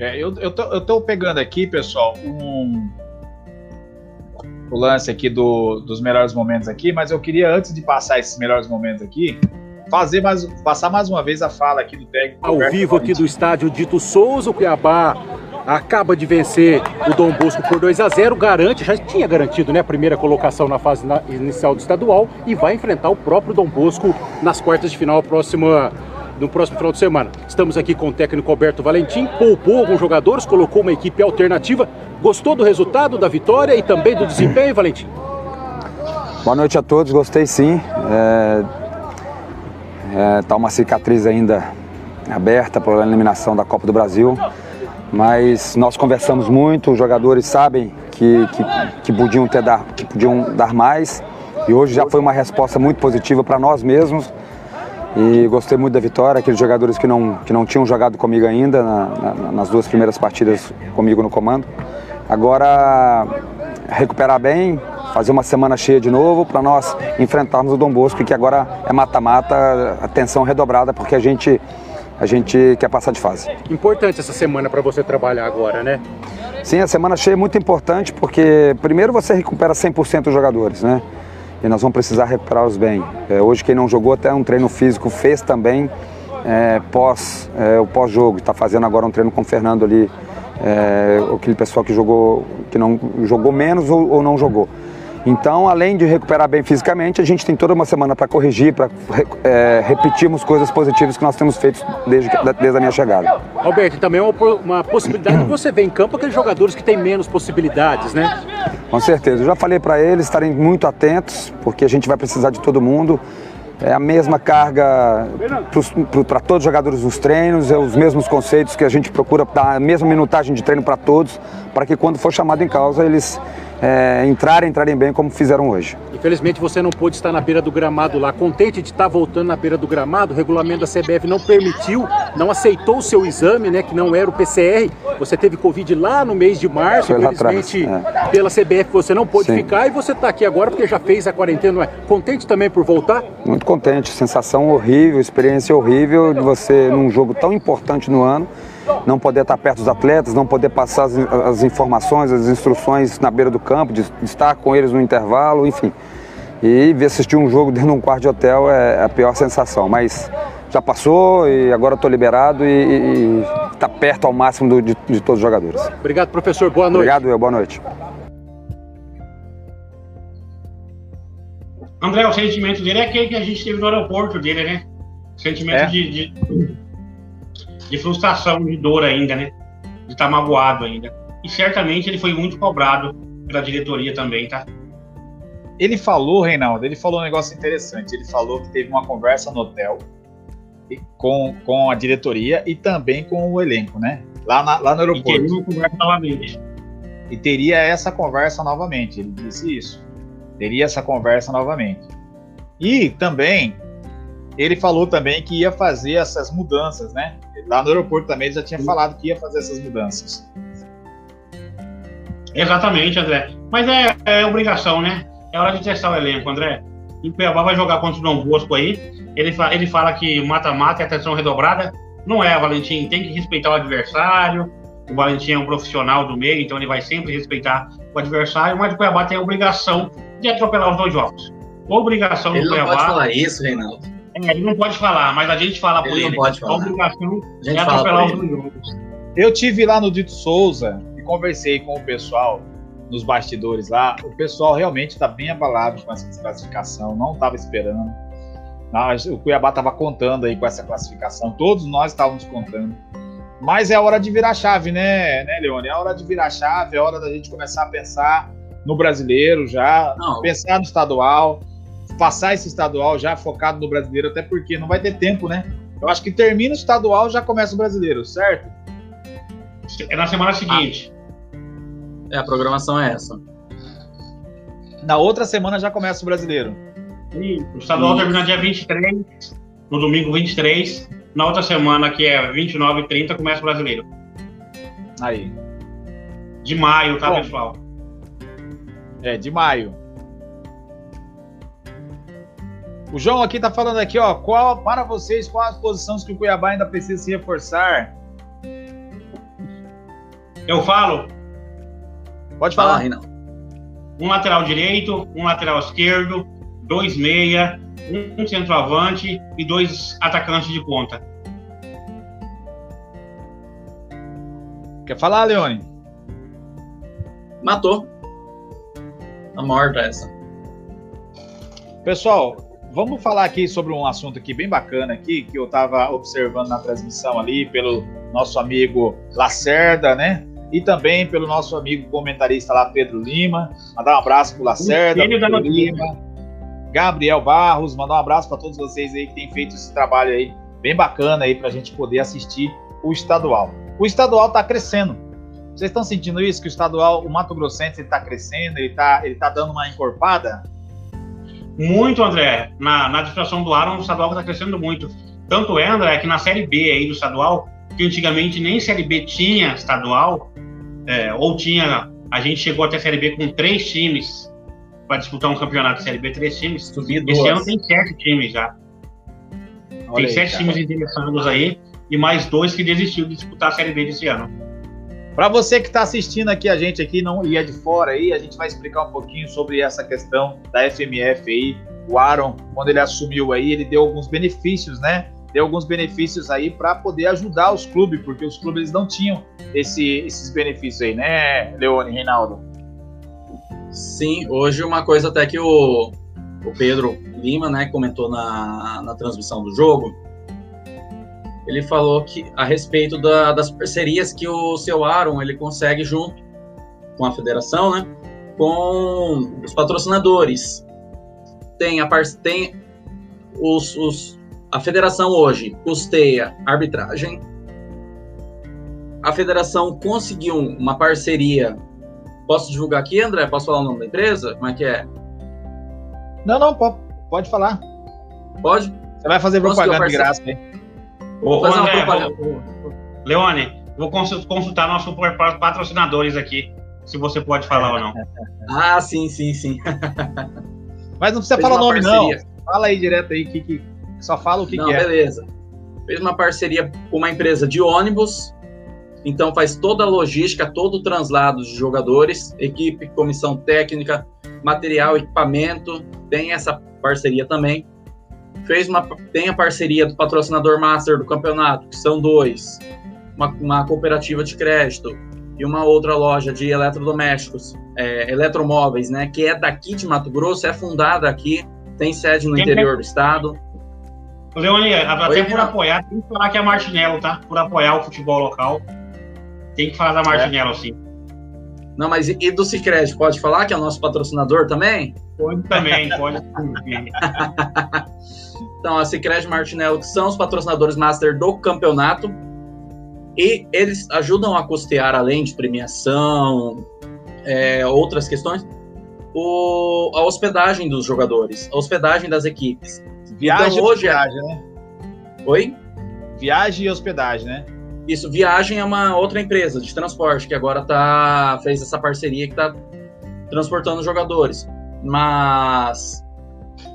É, eu, eu, tô, eu tô pegando aqui, pessoal, um, o lance aqui do, dos melhores momentos aqui, mas eu queria, antes de passar esses melhores momentos aqui, fazer mais, passar mais uma vez a fala aqui do técnico. Ao Roberto vivo aqui do estádio Dito Souza, o Cuiabá acaba de vencer o Dom Bosco por 2 a 0 garante, já tinha garantido né, a primeira colocação na fase inicial do estadual e vai enfrentar o próprio Dom Bosco nas quartas de final próxima no próximo final de semana. Estamos aqui com o técnico Alberto Valentim, poupou alguns jogadores, colocou uma equipe alternativa. Gostou do resultado, da vitória e também do desempenho, Valentim? Boa noite a todos, gostei sim. É, é, tá uma cicatriz ainda aberta pela eliminação da Copa do Brasil, mas nós conversamos muito, os jogadores sabem que, que, que podiam, ter dar, que podiam dar mais e hoje já foi uma resposta muito positiva para nós mesmos e gostei muito da vitória, aqueles jogadores que não, que não tinham jogado comigo ainda na, na, nas duas primeiras partidas comigo no comando. Agora, recuperar bem, fazer uma semana cheia de novo para nós enfrentarmos o Dom Bosco, que agora é mata-mata, atenção redobrada, porque a gente, a gente quer passar de fase. Importante essa semana para você trabalhar agora, né? Sim, a semana cheia é muito importante, porque primeiro você recupera 100% dos jogadores, né? E nós vamos precisar recuperá-los bem. É, hoje quem não jogou até um treino físico fez também é, pós, é, o pós-jogo, está fazendo agora um treino com o Fernando ali, é, aquele pessoal que jogou, que não jogou menos ou, ou não jogou. Então, além de recuperar bem fisicamente, a gente tem toda uma semana para corrigir, para é, repetirmos coisas positivas que nós temos feito desde, desde a minha chegada. Alberto, também é uma, uma possibilidade de você ver em campo aqueles jogadores que têm menos possibilidades, né? Com certeza. Eu já falei para eles estarem muito atentos, porque a gente vai precisar de todo mundo. É a mesma carga para todos os jogadores nos treinos, é os mesmos conceitos que a gente procura dar a mesma minutagem de treino para todos, para que quando for chamado em causa eles é, entrarem, entrarem bem como fizeram hoje. Infelizmente você não pôde estar na beira do gramado lá. Contente de estar voltando na beira do gramado, o regulamento da CBF não permitiu, não aceitou o seu exame, né, que não era o PCR. Você teve Covid lá no mês de março, Foi infelizmente é. pela CBF você não pôde Sim. ficar e você está aqui agora porque já fez a quarentena. Não é? Contente também por voltar? Muito contente, sensação horrível, experiência horrível de você num jogo tão importante no ano não poder estar perto dos atletas, não poder passar as, as informações, as instruções na beira do campo, de, de, estar com eles no intervalo, enfim. E ver assistir um jogo dentro de um quarto de hotel é a pior sensação, mas já passou e agora estou liberado e está perto ao máximo do, de, de, todos os jogadores. Obrigado, professor. Boa noite. Obrigado, eu. Boa noite. André, o sentimento dele é aquele que a gente teve no aeroporto dele, né? O sentimento é. de, de de frustração, de dor ainda, né? De estar tá magoado ainda. E certamente ele foi muito cobrado pela diretoria também, tá? Ele falou, Reinaldo, ele falou um negócio interessante. Ele falou que teve uma conversa no hotel com, com a diretoria e também com o elenco, né? Lá, na, lá no aeroporto. E teria uma conversa novamente. E teria essa conversa novamente. Ele disse isso. Teria essa conversa novamente. E também ele falou também que ia fazer essas mudanças, né? Lá no aeroporto também ele já tinha falado que ia fazer essas mudanças. Exatamente, André. Mas é, é obrigação, né? É hora de testar o elenco, André. E o Cuiabá vai jogar contra o Dom Bosco aí. Ele, fa ele fala que mata-mata é atenção redobrada. Não é, Valentim. Tem que respeitar o adversário. O Valentim é um profissional do meio, então ele vai sempre respeitar o adversário. Mas o Cuiabá tem a obrigação de atropelar os dois jogos. Obrigação ele do Cuiabá. Ele não pode falar isso, Reinaldo. É, ele não pode falar, mas a gente fala ele por ele. Não pode falar. A obrigação a é atropelar os dois jogos. Eu tive lá no Dito Souza e conversei com o pessoal nos bastidores lá. O pessoal realmente está bem abalado com essa desclassificação, não estava esperando. O Cuiabá estava contando aí com essa classificação, todos nós estávamos contando. Mas é hora de virar chave, né, né, Leone? É hora de virar chave, é hora da gente começar a pensar no brasileiro já, não. pensar no estadual passar esse estadual já focado no brasileiro, até porque não vai ter tempo, né? Eu acho que termina o estadual já começa o brasileiro, certo? É na semana seguinte. Ah. É, a programação é essa. Na outra semana já começa o brasileiro. E o estadual termina dia 23, no domingo 23. Na outra semana, que é 29 e 30, começa o brasileiro. Aí. De maio, tá, Bom, pessoal? É, de maio. O João aqui tá falando aqui, ó, qual para vocês quais as posições que o Cuiabá ainda precisa se reforçar? Eu falo? Pode falar. Fala, Reinaldo. Um lateral direito, um lateral esquerdo, dois meia, um centroavante e dois atacantes de ponta. Quer falar, Leone? Matou. Tá morta essa. Pessoal, vamos falar aqui sobre um assunto aqui bem bacana aqui, que eu estava observando na transmissão ali pelo nosso amigo Lacerda, né? E também pelo nosso amigo comentarista lá, Pedro Lima. Mandar um abraço pro Lacerda, Pedro. Lima, Gabriel Barros, mandar um abraço para todos vocês aí que têm feito esse trabalho aí bem bacana aí para a gente poder assistir o estadual. O estadual está crescendo. Vocês estão sentindo isso? Que o estadual, o Mato Grossense, ele está crescendo, ele está ele tá dando uma encorpada? Muito, André. Na, na distração do Aaron, o estadual está crescendo muito. Tanto é, André, que na Série B aí do estadual, que antigamente nem Série B tinha estadual, é, ou tinha. A gente chegou até a Série B com três times para disputar um campeonato de Série B, três times. Subi Esse ano tem sete times já. Olha tem aí, sete cara. times interessados aí e mais dois que desistiu de disputar a Série B desse ano. Para você que está assistindo aqui a gente aqui não e é de fora aí, a gente vai explicar um pouquinho sobre essa questão da FMF aí. O Aaron, quando ele assumiu aí, ele deu alguns benefícios, né? Deu alguns benefícios aí para poder ajudar os clubes, porque os clubes não tinham esse, esses benefícios aí, né, Leone, Reinaldo? Sim, hoje uma coisa até que o, o Pedro Lima, né, comentou na, na transmissão do jogo, ele falou que a respeito da- das parcerias que o seu Aaron ele consegue junto com a federação, né, com os patrocinadores. Tem a tem os, os a federação hoje custeia arbitragem. A federação conseguiu uma parceria Posso divulgar aqui, André? Posso falar o nome da empresa? Como é que é? Não, não, pode, pode falar. Pode? Você vai fazer propaganda de graça aí. Ô, fazer André, vou- Leone, vou consul- consultar nossos patrocinadores aqui, se você pode falar ou não. Ah, sim, sim, sim. Mas não precisa Fez falar o nome, não. parceria. Fala aí direto aí, que, que, só fala o que, Não, que é. beleza. Fez uma parceria com uma empresa de ônibus, então faz toda a logística, todo o translado de jogadores, equipe, comissão técnica, material, equipamento, tem essa parceria também. Fez uma, tem a parceria do patrocinador master do campeonato, que são dois, uma, uma cooperativa de crédito e uma outra loja de eletrodomésticos, é, eletromóveis, né, que é daqui de Mato Grosso, é fundada aqui, tem sede no Quem interior do estado. Leone, até Oi, por apoiar, tem que falar que é Martinello, tá? Por apoiar o futebol local. Tem que falar da Martinello, sim. Não, mas e, e do Cicred, pode falar que é o nosso patrocinador também? Pode também, pode. Então, a Cicred Martinello, que são os patrocinadores master do campeonato, e eles ajudam a custear, além de premiação, é, outras questões, o- a hospedagem dos jogadores, a hospedagem das equipes. Viagem Então, hoje é- hospedagem, né? Oi? Viagem e hospedagem, né? Isso, Viagem é uma outra empresa de transporte que agora tá, fez essa parceria que está transportando os jogadores. Mas.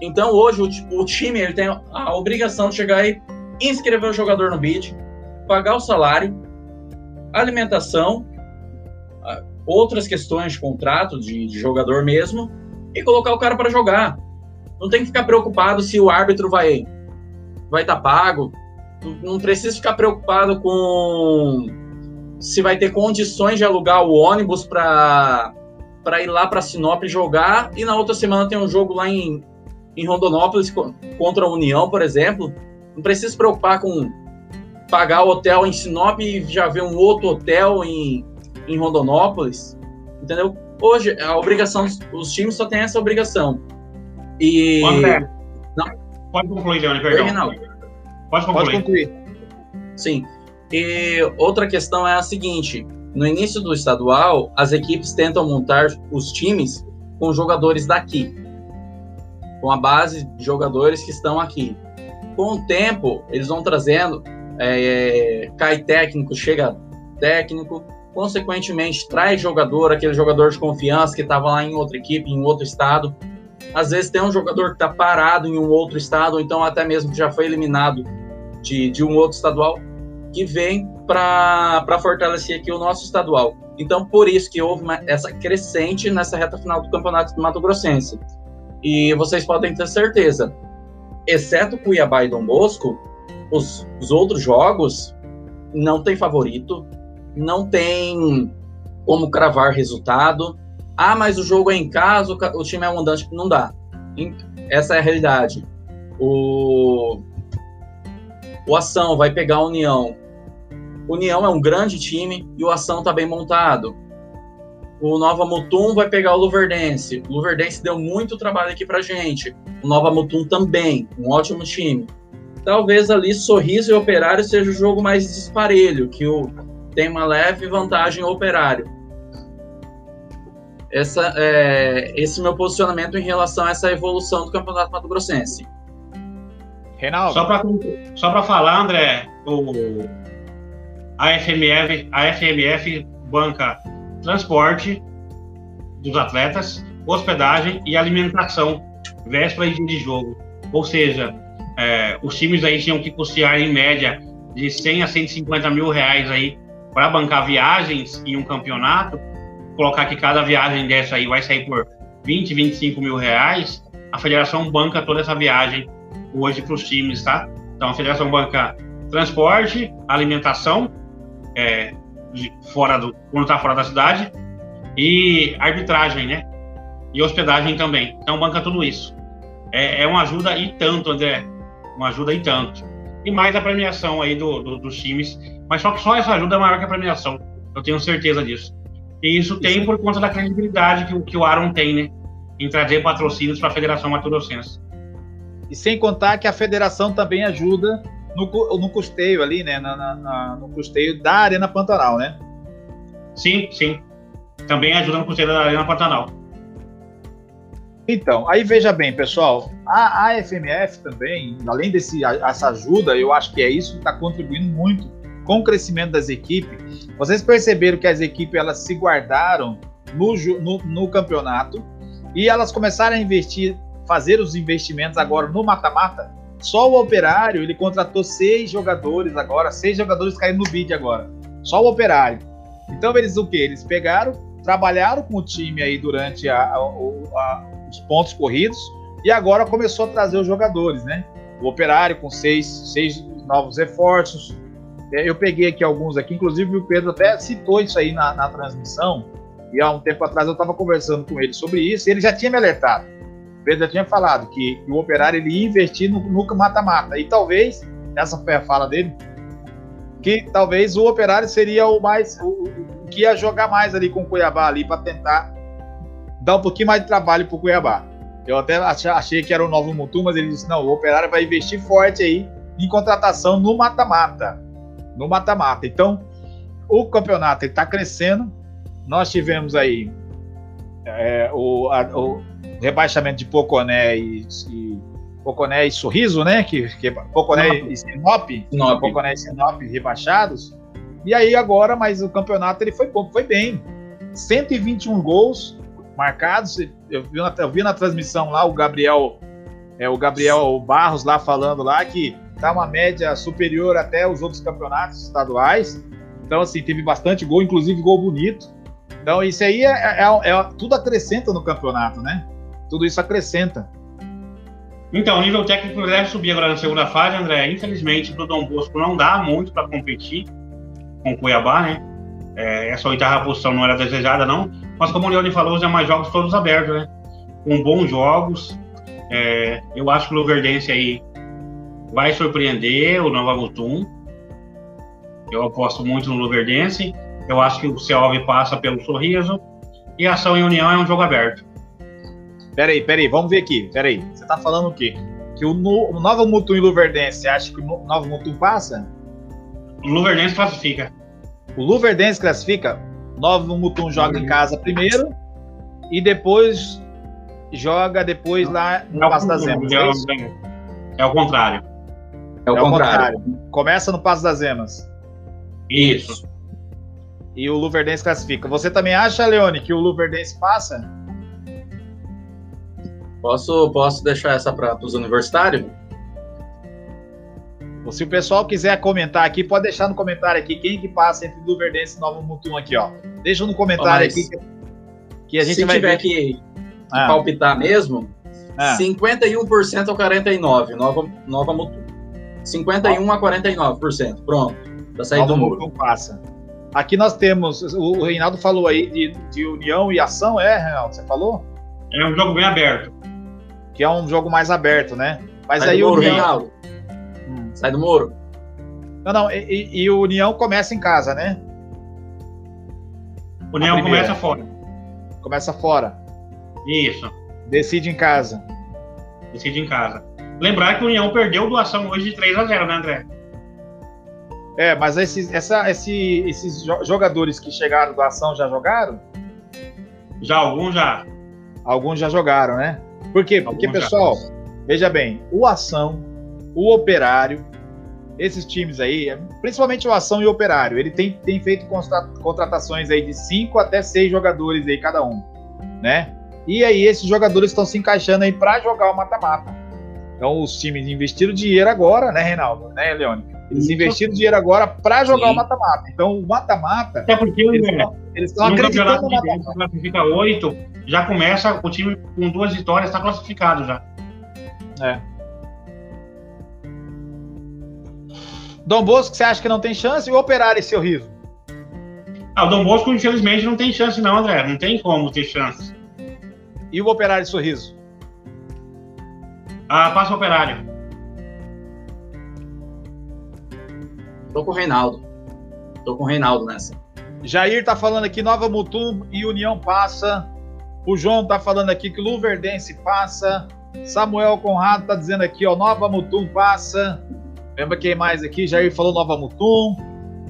Então hoje o, o time ele tem a obrigação de chegar e inscrever o jogador no bid, pagar o salário, alimentação, outras questões de contrato de, de jogador mesmo e colocar o cara para jogar. Não tem que ficar preocupado se o árbitro vai vai estar pago, não precisa ficar preocupado com se vai ter condições de alugar o ônibus para para ir lá para Sinop jogar e na outra semana tem um jogo lá em, em Rondonópolis co- contra a União, por exemplo. Não precisa se preocupar com pagar o hotel em Sinop e já ver um outro hotel em, em Rondonópolis, entendeu? Hoje a obrigação, os times só têm essa obrigação. E André. Pode concluir, Leone, Oi, perdão. Reinaldo. Pode Pode concluir. concluir. Sim. E outra questão é a seguinte: no início do estadual, as equipes tentam montar os times com jogadores daqui, com a base de jogadores que estão aqui. Com o tempo, eles vão trazendo, é, cai técnico, chega técnico, consequentemente traz jogador, aquele jogador de confiança que estava lá em outra equipe, em outro estado. Às vezes tem um jogador que está parado em um outro estado, ou então até mesmo que já foi eliminado de, de um outro estadual, que vem para fortalecer aqui o nosso estadual. Então, por isso que houve uma, essa crescente nessa reta final do Campeonato do Mato Grossense. E vocês podem ter certeza, exceto Cuiabá e Dom Bosco, os, os outros jogos não tem favorito, não tem como cravar resultado. Ah, mas o jogo é em casa, o time é um andante. Não dá. Essa é a realidade. O, o Ação vai pegar a União. União é um grande time e o Ação está bem montado. O Nova Mutum vai pegar o Luverdense. O Luverdense deu muito trabalho aqui pra gente. O Nova Mutum também, um ótimo time. Talvez ali Sorriso e Operário seja o jogo mais disparelho, que o, tem uma leve vantagem o Operário. Essa, é, esse meu posicionamento em relação a essa evolução do Campeonato Mato Grossense. Reinaldo. Só para só falar, André, o, a, FMF, a FMF banca transporte dos atletas, hospedagem e alimentação, véspera e de jogo. Ou seja, é, os times aí tinham que custear em média de 100 a 150 mil reais aí para bancar viagens em um campeonato, colocar que cada viagem dessa aí vai sair por 20, 25 mil reais, a federação banca toda essa viagem hoje para os times, tá? Então a federação banca transporte, alimentação, é, fora do quando está fora da cidade e arbitragem, né? E hospedagem também. Então banca tudo isso. É, é uma ajuda e tanto, André. Uma ajuda e tanto. E mais a premiação aí do, do, dos times. Mas só que só essa ajuda é maior que a premiação. Eu tenho certeza disso. E isso tem por conta da credibilidade que, que o Aaron tem, né? Em trazer patrocínios para a Federação Mato Grossense. E sem contar que a federação também ajuda no, no custeio ali, né? Na, na, no custeio da Arena Pantanal, né? Sim, sim. Também ajuda no custeio da Arena Pantanal. Então, aí veja bem, pessoal, a AFMF também, além desse essa ajuda, eu acho que é isso que está contribuindo muito com o crescimento das equipes. Vocês perceberam que as equipes elas se guardaram no, no, no campeonato e elas começaram a investir, fazer os investimentos agora no mata-mata só o Operário, ele contratou seis jogadores agora, seis jogadores caíram no bid agora. Só o Operário. Então eles o que? Eles pegaram, trabalharam com o time aí durante a, a, a, os pontos corridos e agora começou a trazer os jogadores, né? O Operário com seis, seis novos reforços. É, eu peguei aqui alguns aqui, inclusive o Pedro até citou isso aí na, na transmissão. E há um tempo atrás eu estava conversando com ele sobre isso. E ele já tinha me alertado. Pedro já tinha falado que, o Operário ele ia investir no mata-mata. E talvez, essa foi a fala dele, que talvez o Operário seria o mais. O, o que ia jogar mais ali com o Cuiabá ali para tentar dar um pouquinho mais de trabalho para o Cuiabá. Eu até achei que era o novo Mutum, mas ele disse: não, o Operário vai investir forte aí em contratação no mata-mata. No mata-mata. Então, o campeonato está crescendo. Nós tivemos aí é, o, a, o, rebaixamento de Poconé e, e Poconé e Sorriso, né? Que, que Poconé Sinop. e Sinop, Sinop. Poconé e Sinop rebaixados. E aí agora, mas o campeonato ele foi foi bem. 121 gols marcados. Eu vi na, eu vi na transmissão lá o Gabriel é, o Gabriel Barros lá falando lá que tá uma média superior até os outros campeonatos estaduais. Então, assim, teve bastante gol, inclusive gol bonito. Então, isso aí é, é, é tudo acrescenta no campeonato, né? Tudo isso acrescenta. Então, o nível técnico deve subir agora na segunda fase, André. Infelizmente, para o Dom Bosco não dá muito para competir com o Cuiabá, né? É, essa oitava posição não era desejada, não. Mas, como o Leone falou, é mais jogos todos abertos, né? Com bons jogos. É, eu acho que o Luverdense aí vai surpreender o Nova Mutum. Eu aposto muito no Luverdense. Eu acho que o Celve passa pelo sorriso. E Ação e União é um jogo aberto. Peraí, peraí, vamos ver aqui. Peraí, você tá falando o quê? Que o, o Nova Mutum e Luverdense, você acha que o Nova Mutum passa? O Luverdense classifica. O Luverdense classifica? Nova Mutum joga em casa primeiro e depois joga depois lá no é Passo das Emas. É, é, é, o contrário. É o, é contrário. contrário. Começa no Passo das Emas. Isso. E o Luverdense classifica. Você também acha, Leone, que o Luverdense passa? Posso, posso deixar essa para os universitários? Se o pessoal quiser comentar aqui, pode deixar no comentário aqui quem que passa entre Luverdense e Nova Mutum aqui, ó. Deixa no comentário aqui que, a gente se vai tiver ver. que, ah. palpitar mesmo, ah. 51% a 49%, Nova, Nova Mutum. 51 a 49%, pronto. Pra sair Nova do muro. Mutum passa. Aqui nós temos, o Reinaldo falou aí de, de união e ação, é, Reinaldo? Você falou? É um jogo bem aberto. Que é um jogo mais aberto, né? Mas Sai aí o União... Reinaldo. Hum. Sai do muro. Não, não, e, e, o União começa em casa, né? União começa fora. Começa fora. Isso. Decide em casa. Decide em casa. Lembrar que o União perdeu doação hoje de 3 a 0 né, André? É, mas esses, essa, esse, esses jogadores que chegaram do ação já jogaram? Já, alguns já. Alguns já jogaram, né? Por quê? Porque, alguns pessoal, veja bem, o ação, o operário, esses times aí, principalmente o ação e o operário, ele tem, tem feito contratações aí de 5 até 6 jogadores aí cada um, né? E aí esses jogadores estão se encaixando aí para jogar o mata-mata. Então os times investiram dinheiro agora, né, Reinaldo? Né, Leone? Eles investiram dinheiro agora para jogar Sim. o mata-mata. Então, o mata-mata. Até porque eles estão acreditando mata-mata. classifica oito, já começa o time com duas vitórias, está classificado já. É. Dom Bosco, você acha que não tem chance? E o Operário, seu riso? Ah, o Dom Bosco, infelizmente, não tem chance, não, André. Não tem como ter chance. E o Operário Sorriso? Ah, passa o Operário. Tô com o Reinaldo. Tô com o Reinaldo nessa. Jair tá falando aqui Nova Mutum e União passa. O João tá falando aqui que Luverdense passa. Samuel Conrado tá dizendo aqui, ó, Nova Mutum passa. Lembra quem mais aqui? Jair falou Nova Mutum.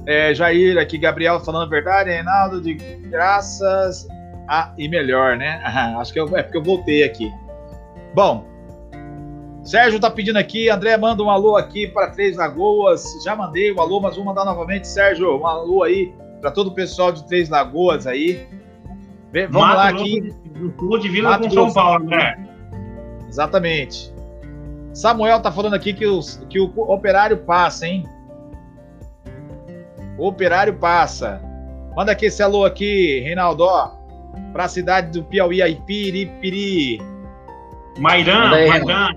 É, Jair aqui, Gabriel falando a verdade. Reinaldo, de graças a e melhor, né? acho que eu, é porque eu voltei aqui. Bom, Sérgio tá pedindo aqui, André manda um alô aqui para Três Lagoas. Já mandei o um alô, mas vou mandar novamente, Sérgio, um alô aí para todo o pessoal de Três Lagoas aí. Vamos Mato lá aqui. Do Sul de Vila com São Paulo, André. Exatamente. Samuel tá falando aqui que, os, que o operário passa, hein? O operário passa. Manda aqui esse alô aqui, Reinaldo, ó. Pra cidade do Piauí, aí, Piripiri. Mairã, Mairã.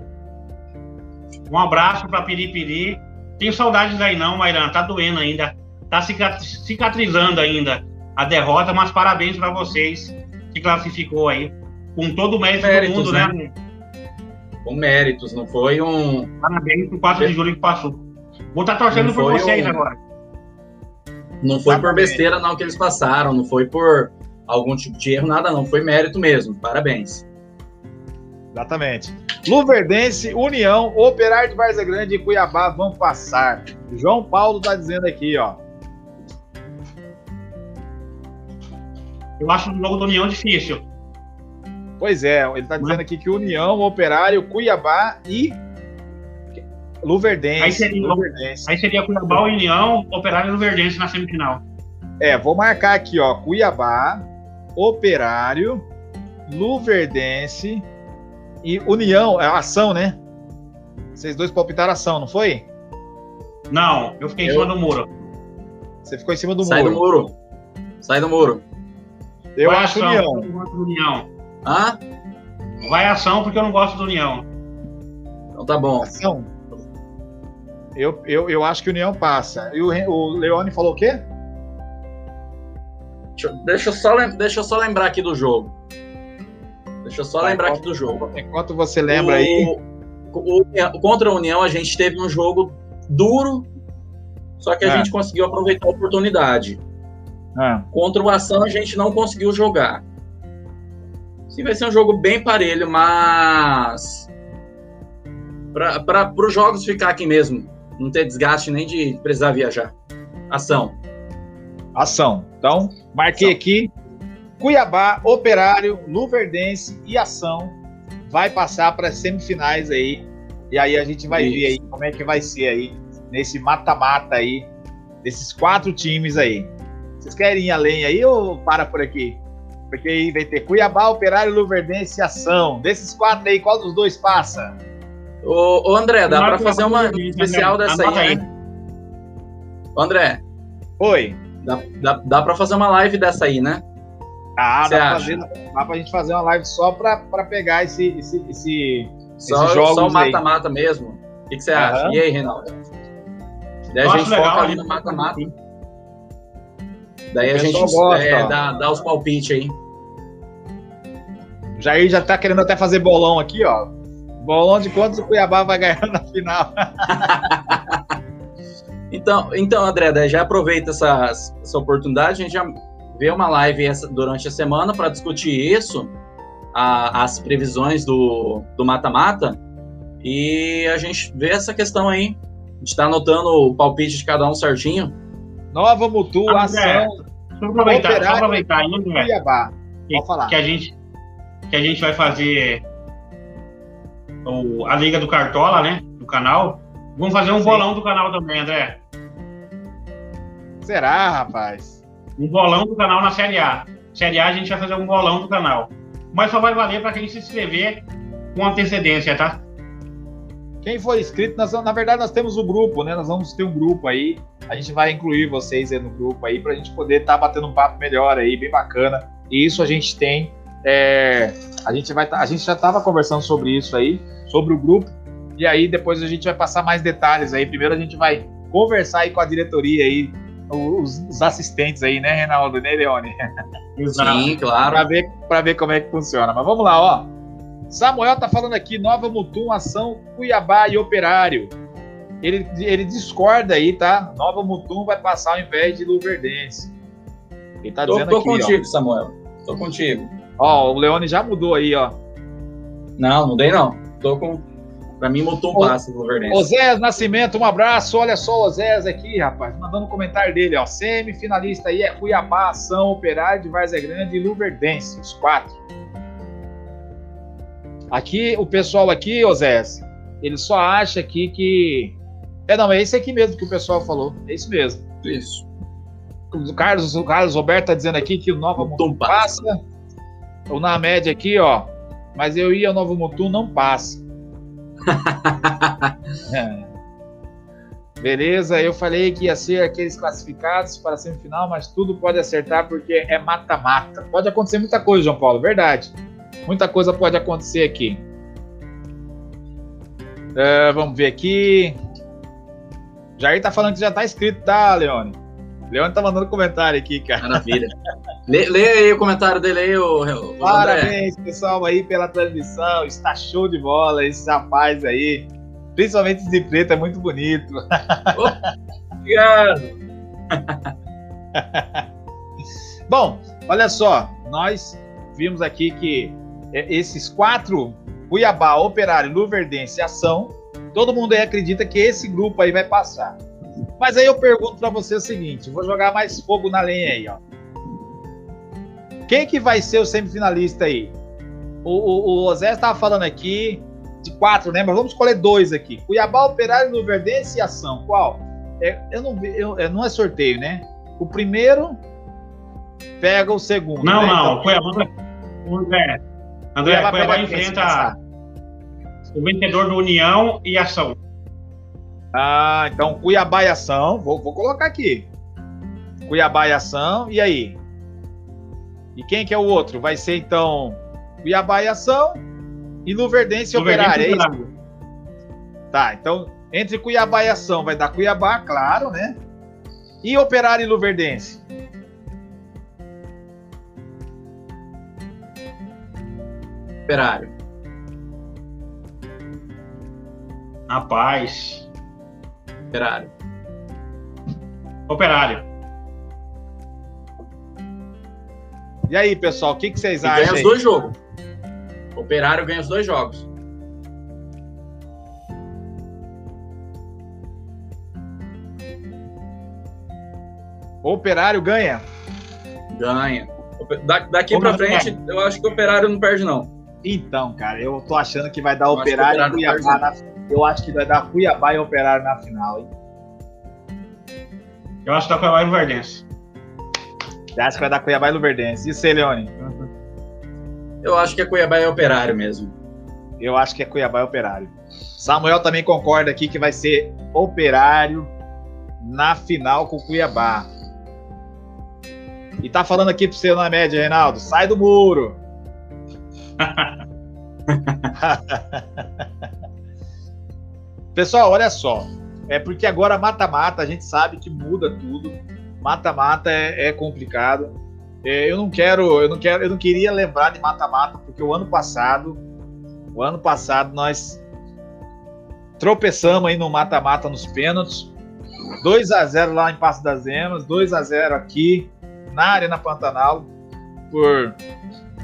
Um abraço para Piripiri. Tenho saudades daí não, Mairã. Tá doendo ainda. Tá cicatrizando ainda a derrota, mas parabéns para vocês que classificou aí. Com todo o mérito méritos, do mundo, né? né? Com méritos, não foi um. Parabéns pro 4 de julho que passou. Vou estar tá torcendo por vocês um... agora. Não foi por besteira, não, que eles passaram. Não foi por algum tipo de erro, nada, não. Foi mérito mesmo. Parabéns. Exatamente. Luverdense, União, Operário de Varza Grande e Cuiabá vão passar. João Paulo tá dizendo aqui, ó. Eu acho o jogo do União difícil. Pois é, ele tá dizendo aqui que União, Operário, Cuiabá e Luverdense. Aí seria, Luverdense. Aí seria Cuiabá, União, Operário e Luverdense na semifinal. É, vou marcar aqui, ó. Cuiabá, Operário, Luverdense e União, é ação, né? Vocês dois palpitaram ação, não foi? Não, eu fiquei em cima do muro. Você ficou em cima do Sai muro. Sai do muro. Sai do muro. Eu Vai acho ação, União. Eu gosto do União. Hã? Vai ação porque eu não gosto do União. Então tá bom. Ação. Eu, eu, eu acho que o União passa. E o, o Leone falou o quê? Deixa, deixa, eu só, deixa eu só lembrar aqui do jogo. Deixa eu só lembrar enquanto, aqui do jogo. Enquanto você lembra o, aí. O, o, contra a União, a gente teve um jogo duro, só que a é. gente conseguiu aproveitar a oportunidade. É. Contra o Ação, a gente não conseguiu jogar. Sim, vai ser um jogo bem parelho, mas. Para os jogos ficar aqui mesmo, não ter desgaste nem de precisar viajar. Ação. Ação. Então, marquei Ação. aqui. Cuiabá, Operário, Luverdense e Ação vai passar para as semifinais aí. E aí a gente vai Isso. ver aí como é que vai ser aí nesse mata-mata aí desses quatro times aí. Vocês querem ir além aí ou para por aqui? Porque aí vai ter Cuiabá, Operário, Luverdense e Ação. Desses quatro aí, qual dos dois passa? Ô, ô André, dá pra fazer uma coisa, especial dessa aí, né? Ô, André, Oi. dá, dá, dá pra fazer uma live dessa aí, né? Ah, Cê dá pra, fazer, dá pra gente fazer uma live só pra, pra pegar esse, esse, esse, Só, esses jogos só o mata-mata mesmo. O que, que você acha? E aí, Reinaldo? Daí a gente legal, foca ali né? no mata-mata. Daí a gente gosta, é, dá, dá os palpites aí. O Jair já tá querendo até fazer bolão aqui, ó. Bolão de quantos o Cuiabá vai ganhar na final. Então, então André, já aproveita essa, essa oportunidade, a gente já vê uma live essa- durante a semana para discutir isso, a- as previsões do do mata-mata, e a gente vê essa questão aí. A gente tá anotando o palpite de cada um certinho. Nova Mutu, André, ação Deixa eu aproveitar, Operário. aproveitar André, Cuiabá. que, falar. que a gente que a gente vai fazer o- a Liga do Cartola, né? Do canal. Vamos fazer um Sim. bolão do canal também, André. Será, rapaz? Um bolão do canal na Série A. Série A a gente vai fazer um bolão do canal. Mas só vai valer para quem se inscrever com antecedência, tá? Quem for inscrito, nós, na verdade nós temos o grupo, né? Nós vamos ter um grupo aí. A gente vai incluir vocês aí no grupo aí pra gente poder estar batendo um papo melhor aí, bem bacana. E isso a gente tem. é, a gente vai tá- a gente já estava conversando sobre isso aí, sobre o grupo. E aí depois a gente vai passar mais detalhes aí. Primeiro a gente vai conversar aí com a diretoria aí, os, os assistentes aí, né, Reinaldo, né, Leone? Sim, claro. para ver, pra ver como é que funciona. Mas vamos lá, ó. Samuel tá falando aqui, Nova Mutum, ação Cuiabá e Operário. Ele, ele discorda aí, tá? Nova Mutum vai passar ao invés de Luverdense. Ele tá Tô, dizendo tô aqui, contigo, Samuel. Tô contigo. ó. Ó, o Leone já mudou aí, ó. Não, não dei não. Tô com. Pra mim, mutou um Ô, passe do Luverdense. Osés Nascimento, um abraço. Olha só o Osés aqui, rapaz. Mandando um comentário dele, ó. Semifinalista aí é Cuiabá, Ação, Operário de Várzea Grande e Luverdense, os quatro. Aqui, o pessoal aqui, Osés, ele só acha aqui que. É, não, é esse aqui mesmo que o pessoal falou. É isso mesmo. Isso. O Carlos, o Carlos Roberto tá dizendo aqui que o Nova Mutum passa. passa. Ou na média aqui, ó. Mas eu ia, o Nova Mutum não passa. É. Beleza, eu falei que ia ser aqueles classificados para a semifinal, mas tudo pode acertar porque é mata-mata. Pode acontecer muita coisa, João Paulo, verdade. Muita coisa pode acontecer aqui. É, vamos ver aqui. Jair tá falando que já tá escrito, tá, Leone? Leone tá mandando comentário aqui, cara. Maravilha. lê, lê aí o comentário dele aí, o, André. Parabéns, pessoal, aí pela transmissão. Está show de bola esse rapaz aí. Principalmente esse de preto, é muito bonito. Obrigado. Bom, olha só, nós vimos aqui que esses quatro, Cuiabá, Operário, Luverdense e Ação, todo mundo aí acredita que esse grupo aí vai passar. Mas aí eu pergunto para você o seguinte, vou jogar mais fogo na lenha aí, ó. Quem que vai ser o semifinalista aí? O, o, o Osés estava falando aqui de quatro, né? Mas vamos escolher dois aqui. Cuiabá, Operário, Luverdense e Ação. Qual? É, eu não, eu, é, não é sorteio, né? O primeiro pega o segundo. Não, né? não. Então, Cuiabá, André, Cuiabá enfrenta o vencedor do União e Ação. Ah, então Cuiabá e Ação. Vou, vou colocar aqui. Cuiabá e Ação. E aí? E quem que é o outro? Vai ser então Cuiabá e Ação e Luverdense e Operário. É isso? Tá, então entre Cuiabá e Ação vai dar Cuiabá, claro, né? E Operário e Luverdense. Operário. Rapaz. Operário. Operário. E aí, pessoal, o que, que vocês E ganha acham? os aí? dois jogos. Operário ganha os dois jogos. Operário ganha? Ganha. Da- daqui Vamos pra lá, frente, eu acho que o Operário não perde, não. Então, cara, eu tô achando que vai dar Eu Operário e Operário Cuiabá. Na... Eu acho que vai dar Cuiabá e Operário na final, hein? Eu acho que tá Cuiabá e Luverdense. Você acha que vai dar Cuiabá e Luverdense? E você, Leone? Eu acho que é Cuiabá e Operário mesmo. Eu acho que é Cuiabá e Operário. Samuel também concorda aqui que vai ser Operário na final com Cuiabá. E tá falando aqui pra você na média, Reinaldo. Sai do muro. Pessoal, olha só. É porque agora mata-mata, a gente sabe que muda tudo. Mata-mata é, é, complicado. É, eu não quero, eu não quero, eu não queria lembrar de mata-mata porque o ano passado, o ano passado nós tropeçamos aí no mata-mata nos pênaltis. 2 a 0 lá em Passo das Emas, 2 a 0 aqui na Arena Pantanal por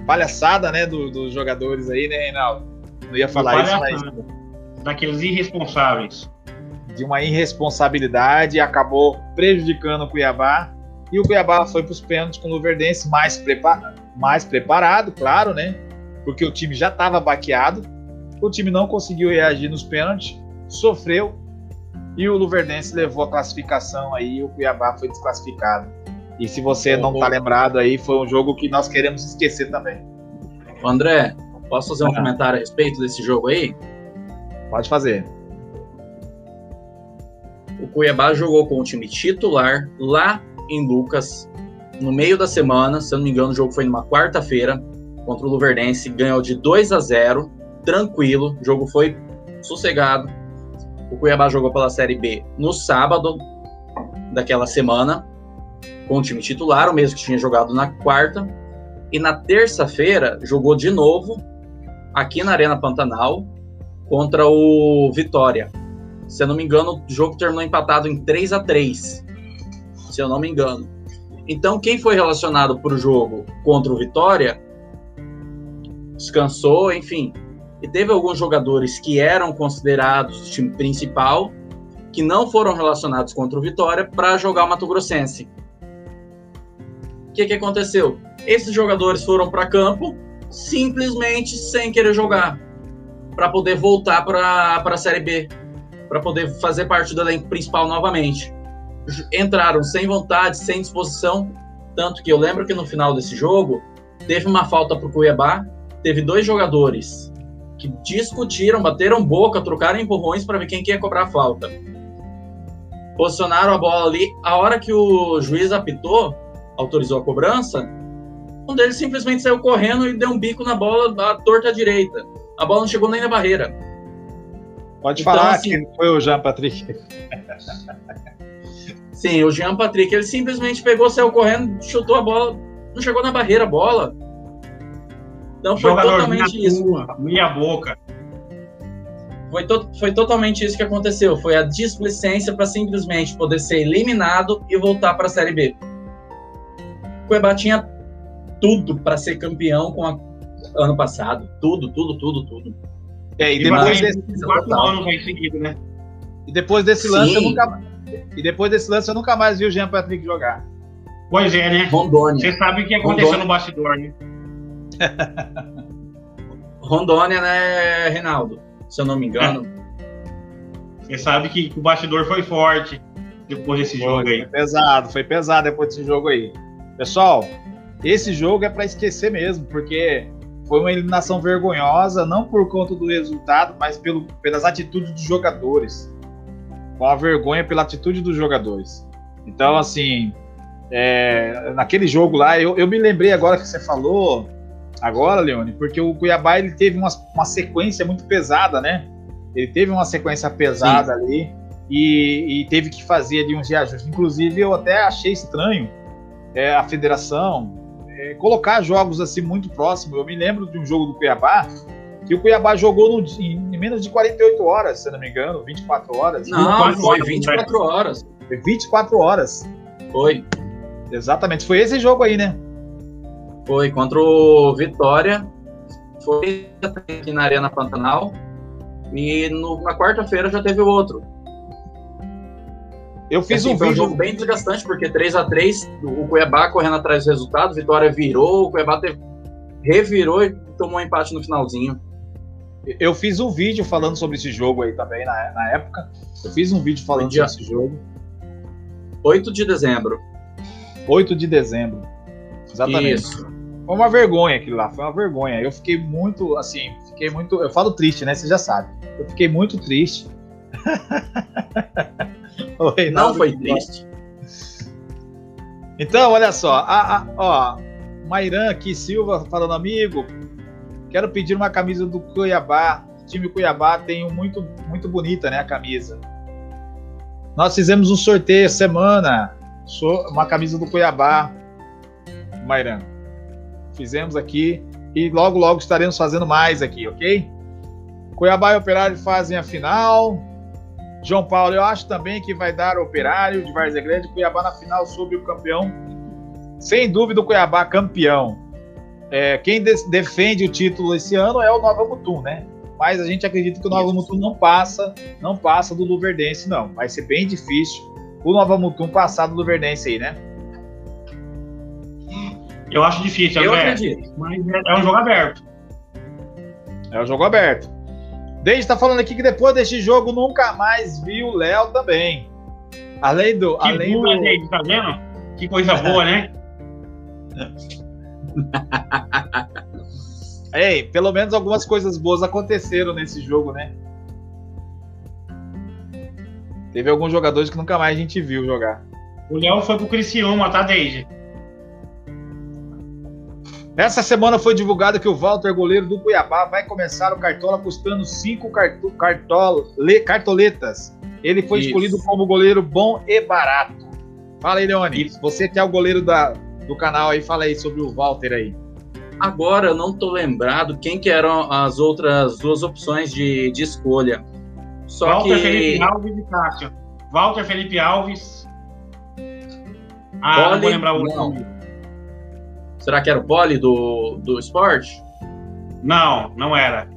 palhaçada, né, dos do jogadores aí, né, Reinaldo? Não ia falar isso, mas daqueles irresponsáveis. De uma irresponsabilidade, acabou prejudicando o Cuiabá. E o Cuiabá foi para os pênaltis com o Luverdense mais, prepar mais preparado, claro, né? Porque o time já estava baqueado. O time não conseguiu reagir nos pênaltis, sofreu. E o Luverdense levou a classificação aí. E o Cuiabá foi desclassificado. E se você não está lembrado aí, foi um jogo que nós queremos esquecer também. André, posso fazer um ah. comentário a respeito desse jogo aí? Pode fazer. O Cuiabá jogou com o time titular lá em Lucas no meio da semana. Se eu não me engano, o jogo foi numa quarta-feira contra o Luverdense. Ganhou de 2 a 0, tranquilo. O jogo foi sossegado. O Cuiabá jogou pela Série B no sábado daquela semana com o time titular, o mesmo que tinha jogado na quarta. E na terça-feira jogou de novo aqui na Arena Pantanal contra o Vitória. Se eu não me engano, o jogo terminou empatado em 3 a 3 Se eu não me engano. Então, quem foi relacionado para o jogo contra o Vitória descansou, enfim. E teve alguns jogadores que eram considerados do time principal que não foram relacionados contra o Vitória para jogar o Mato Grossense. Que, que aconteceu? Esses jogadores foram para campo simplesmente sem querer jogar para poder voltar para a Série B, para poder fazer parte do elenco principal novamente. Entraram sem vontade, sem disposição, tanto que eu lembro que no final desse jogo teve uma falta para o Cuiabá, teve dois jogadores que discutiram, bateram boca, trocaram empurrões para ver quem que ia cobrar a falta. Posicionaram a bola ali, a hora que o juiz apitou, autorizou a cobrança, um deles simplesmente saiu correndo e deu um bico na bola à torta à direita a bola não chegou nem na barreira. Pode então, falar assim, que foi o Jean Patrick. Sim, o Jean Patrick, ele simplesmente pegou, saiu correndo, chutou a bola, não chegou na barreira a bola. Então foi Jogador, totalmente isso. Minha boca. Foi, to foi totalmente isso que aconteceu. Foi a displicência para simplesmente poder ser eliminado e voltar para a Série B. O Cuiabá tinha tudo para ser campeão com a ano passado. Tudo, tudo, tudo, tudo. É, e depois desse seguido, né? E depois desse lance eu nunca E depois desse lance eu nunca mais vi o Jean Patrick jogar. Pois é, né? Rondônia. Você sabe o que aconteceu Rondônia. no bastidor, né? Rondônia, né, Reinaldo? Se eu não me engano. Você sabe que, o bastidor foi forte depois desse foi, jogo aí. Foi pesado, foi pesado depois desse jogo aí. Pessoal, esse jogo é para esquecer mesmo, porque foi uma eliminação vergonhosa, não por conta do resultado, mas pelo, pelas atitudes dos jogadores. Com a vergonha pela atitude dos jogadores. Então, assim, é, naquele jogo lá, eu, eu me lembrei agora que você falou, agora, Leone, porque o Cuiabá ele teve uma, uma sequência muito pesada, né? Ele teve uma sequência pesada Sim. ali e, e, teve que fazer ali uns reajustes. Inclusive, eu até achei estranho é, a federação é, colocar jogos assim muito próximos. Eu me lembro de um jogo do Cuiabá que o Cuiabá jogou no, em, em, menos de 48 horas, se não me engano, 24 horas. Não, foi 24 horas. Foi 24 horas. Foi. Exatamente, foi esse jogo aí, né? Foi contra o Vitória. Foi aqui na Arena Pantanal. E no, na quarta-feira já teve o outro. Eu fiz assim, um vídeo. um jogo bem desgastante, porque 3 a 3 o Cuiabá correndo atrás do resultado, Vitória virou, o Cuiabá teve, revirou e tomou um empate no finalzinho. Eu fiz um vídeo falando sobre esse jogo aí também na, na época. Eu fiz um vídeo falando dia, sobre esse jogo. 8 de dezembro. 8 de dezembro. Exatamente. Isso. Foi uma vergonha aquilo lá, foi uma vergonha. Eu fiquei muito, assim, fiquei muito. Eu falo triste, né? Você já sabe. Eu fiquei muito triste. Não foi triste. Então, olha só, a, a, ó, Mairan aqui, Silva, falando amigo, quero pedir uma camisa do Cuiabá. O time Cuiabá tem um muito, muito bonita, né, a camisa. Nós fizemos um sorteio semana, uma camisa do Cuiabá, Mairan. Fizemos aqui e logo, logo estaremos fazendo mais aqui, ok? Cuiabá e Operário fazem a final. João Paulo, eu acho também que vai dar Operário de Várzea Grande Cuiabá na final sobre o campeão. Sem dúvida, o Cuiabá campeão. É, quem de defende o título esse ano é o Nova Mutum, né? Mas a gente acredita que o Nova Mutum não passa, não passa do Luverdense, não. Vai ser bem difícil o Nova Mutum passar do Luverdense aí, né? Eu acho difícil, eu acredito. Mas é um jogo aberto. É um jogo aberto. Desde está falando aqui que depois deste jogo nunca mais viu o Léo também. Além do. Que além boa, do... Gente, tá vendo? Que coisa boa, né? Ei, pelo menos algumas coisas boas aconteceram nesse jogo, né? Teve alguns jogadores que nunca mais a gente viu jogar. O Léo foi pro Criciúma, tá, Deide? Nessa semana foi divulgado que o Walter, goleiro do Cuiabá, vai começar o Cartola custando cinco cartoletas. Ele foi Isso. escolhido como goleiro bom e barato. Fala aí, Leone. Você que é o goleiro da, do canal aí, fala aí sobre o Walter aí. Agora eu não tô lembrado quem que eram as outras duas opções de, de escolha. Só Walter que... Felipe Alves e Cássio. Walter Felipe Alves. Ah, não vou lembrar o nome. Será que era o Poli do, do esporte? Não, não era.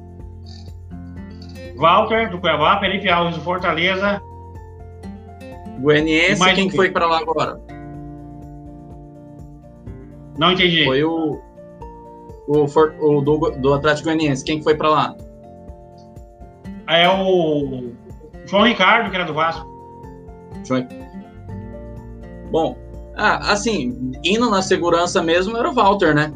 Walter, do Cuiabá, Felipe Alves, do Fortaleza. Goianiense, quem que foi para lá agora? Não entendi. Foi o, o, o do, do Atlético Goianiense. Quem que foi para lá? É o João Ricardo, que era do Vasco. João... Bom, ah, assim, indo na segurança mesmo era o Walter, né?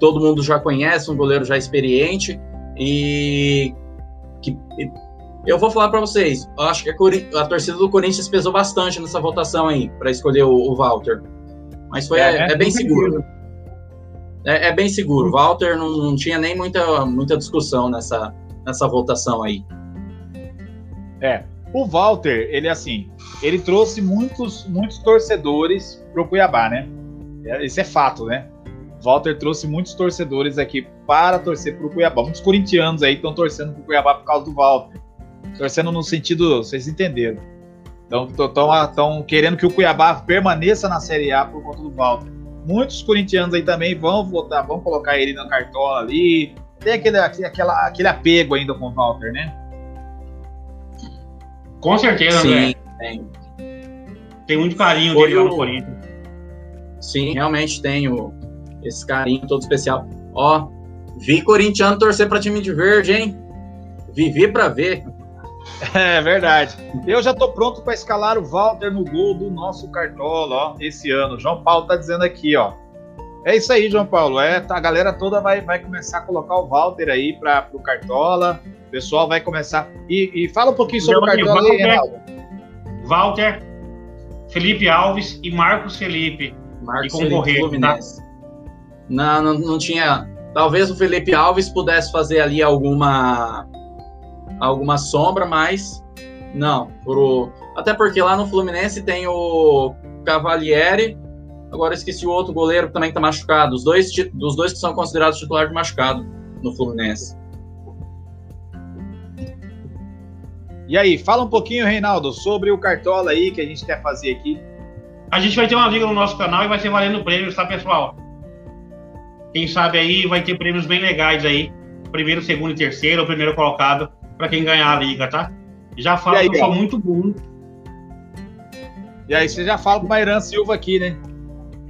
Todo mundo já conhece, um goleiro já experiente e que eu vou falar para vocês, acho que a, a, torcida do Corinthians pesou bastante nessa votação aí para escolher o, o, Walter, mas foi é, é, é bem seguro. É, é, bem seguro. Walter não, não tinha nem muita, muita discussão nessa, nessa votação aí. É, o Walter, ele assim, ele trouxe muitos, muitos torcedores pro Cuiabá, né? Isso é fato, né? Walter trouxe muitos torcedores aqui para torcer pro Cuiabá. Muitos corintianos aí estão torcendo pro Cuiabá por causa do Walter. Torcendo no sentido, vocês entenderam. Estão querendo que o Cuiabá permaneça na Série A por conta do Walter. Muitos corintianos aí também vão votar, vão colocar ele na cartola ali. Tem aquele, aquela, aquele apego ainda com o Walter, né? Com certeza, Sim, né? Tem. Tem muito carinho Foi dele lá no Corinthians. Sim, realmente tenho esse carinho todo especial. Ó, vi corintiano torcer para time de verde, hein? Vivi para ver. É verdade. Eu já tô pronto para escalar o Walter no gol do nosso Cartola, ó, esse ano. João Paulo tá dizendo aqui, ó. É isso aí, João Paulo. É, tá, a galera toda vai, vai começar a colocar o Walter aí para o Cartola pessoal vai começar. E, e fala um pouquinho sobre o Cartola aí, Reinaldo. Walter, Felipe Alves e Marcos Felipe. Marcos e concorrer, tá? Não, não, não tinha. Talvez o Felipe Alves pudesse fazer ali alguma alguma sombra, mas não. Pro, até porque lá no Fluminense tem o Cavalieri. Agora esqueci o outro goleiro que também está machucado. Os dois, dos dois que são considerados titulares de machucado no Fluminense. E aí, fala um pouquinho, Reinaldo, sobre o Cartola aí que a gente quer fazer aqui. A gente vai ter uma liga no nosso canal e vai ser valendo prêmios, tá, pessoal? Quem sabe aí vai ter prêmios bem legais aí. Primeiro, segundo e terceiro, o primeiro colocado, para quem ganhar a liga, tá? Já falo aí, que eu sou muito bom. E aí, você já fala com o Mairan Silva aqui, né?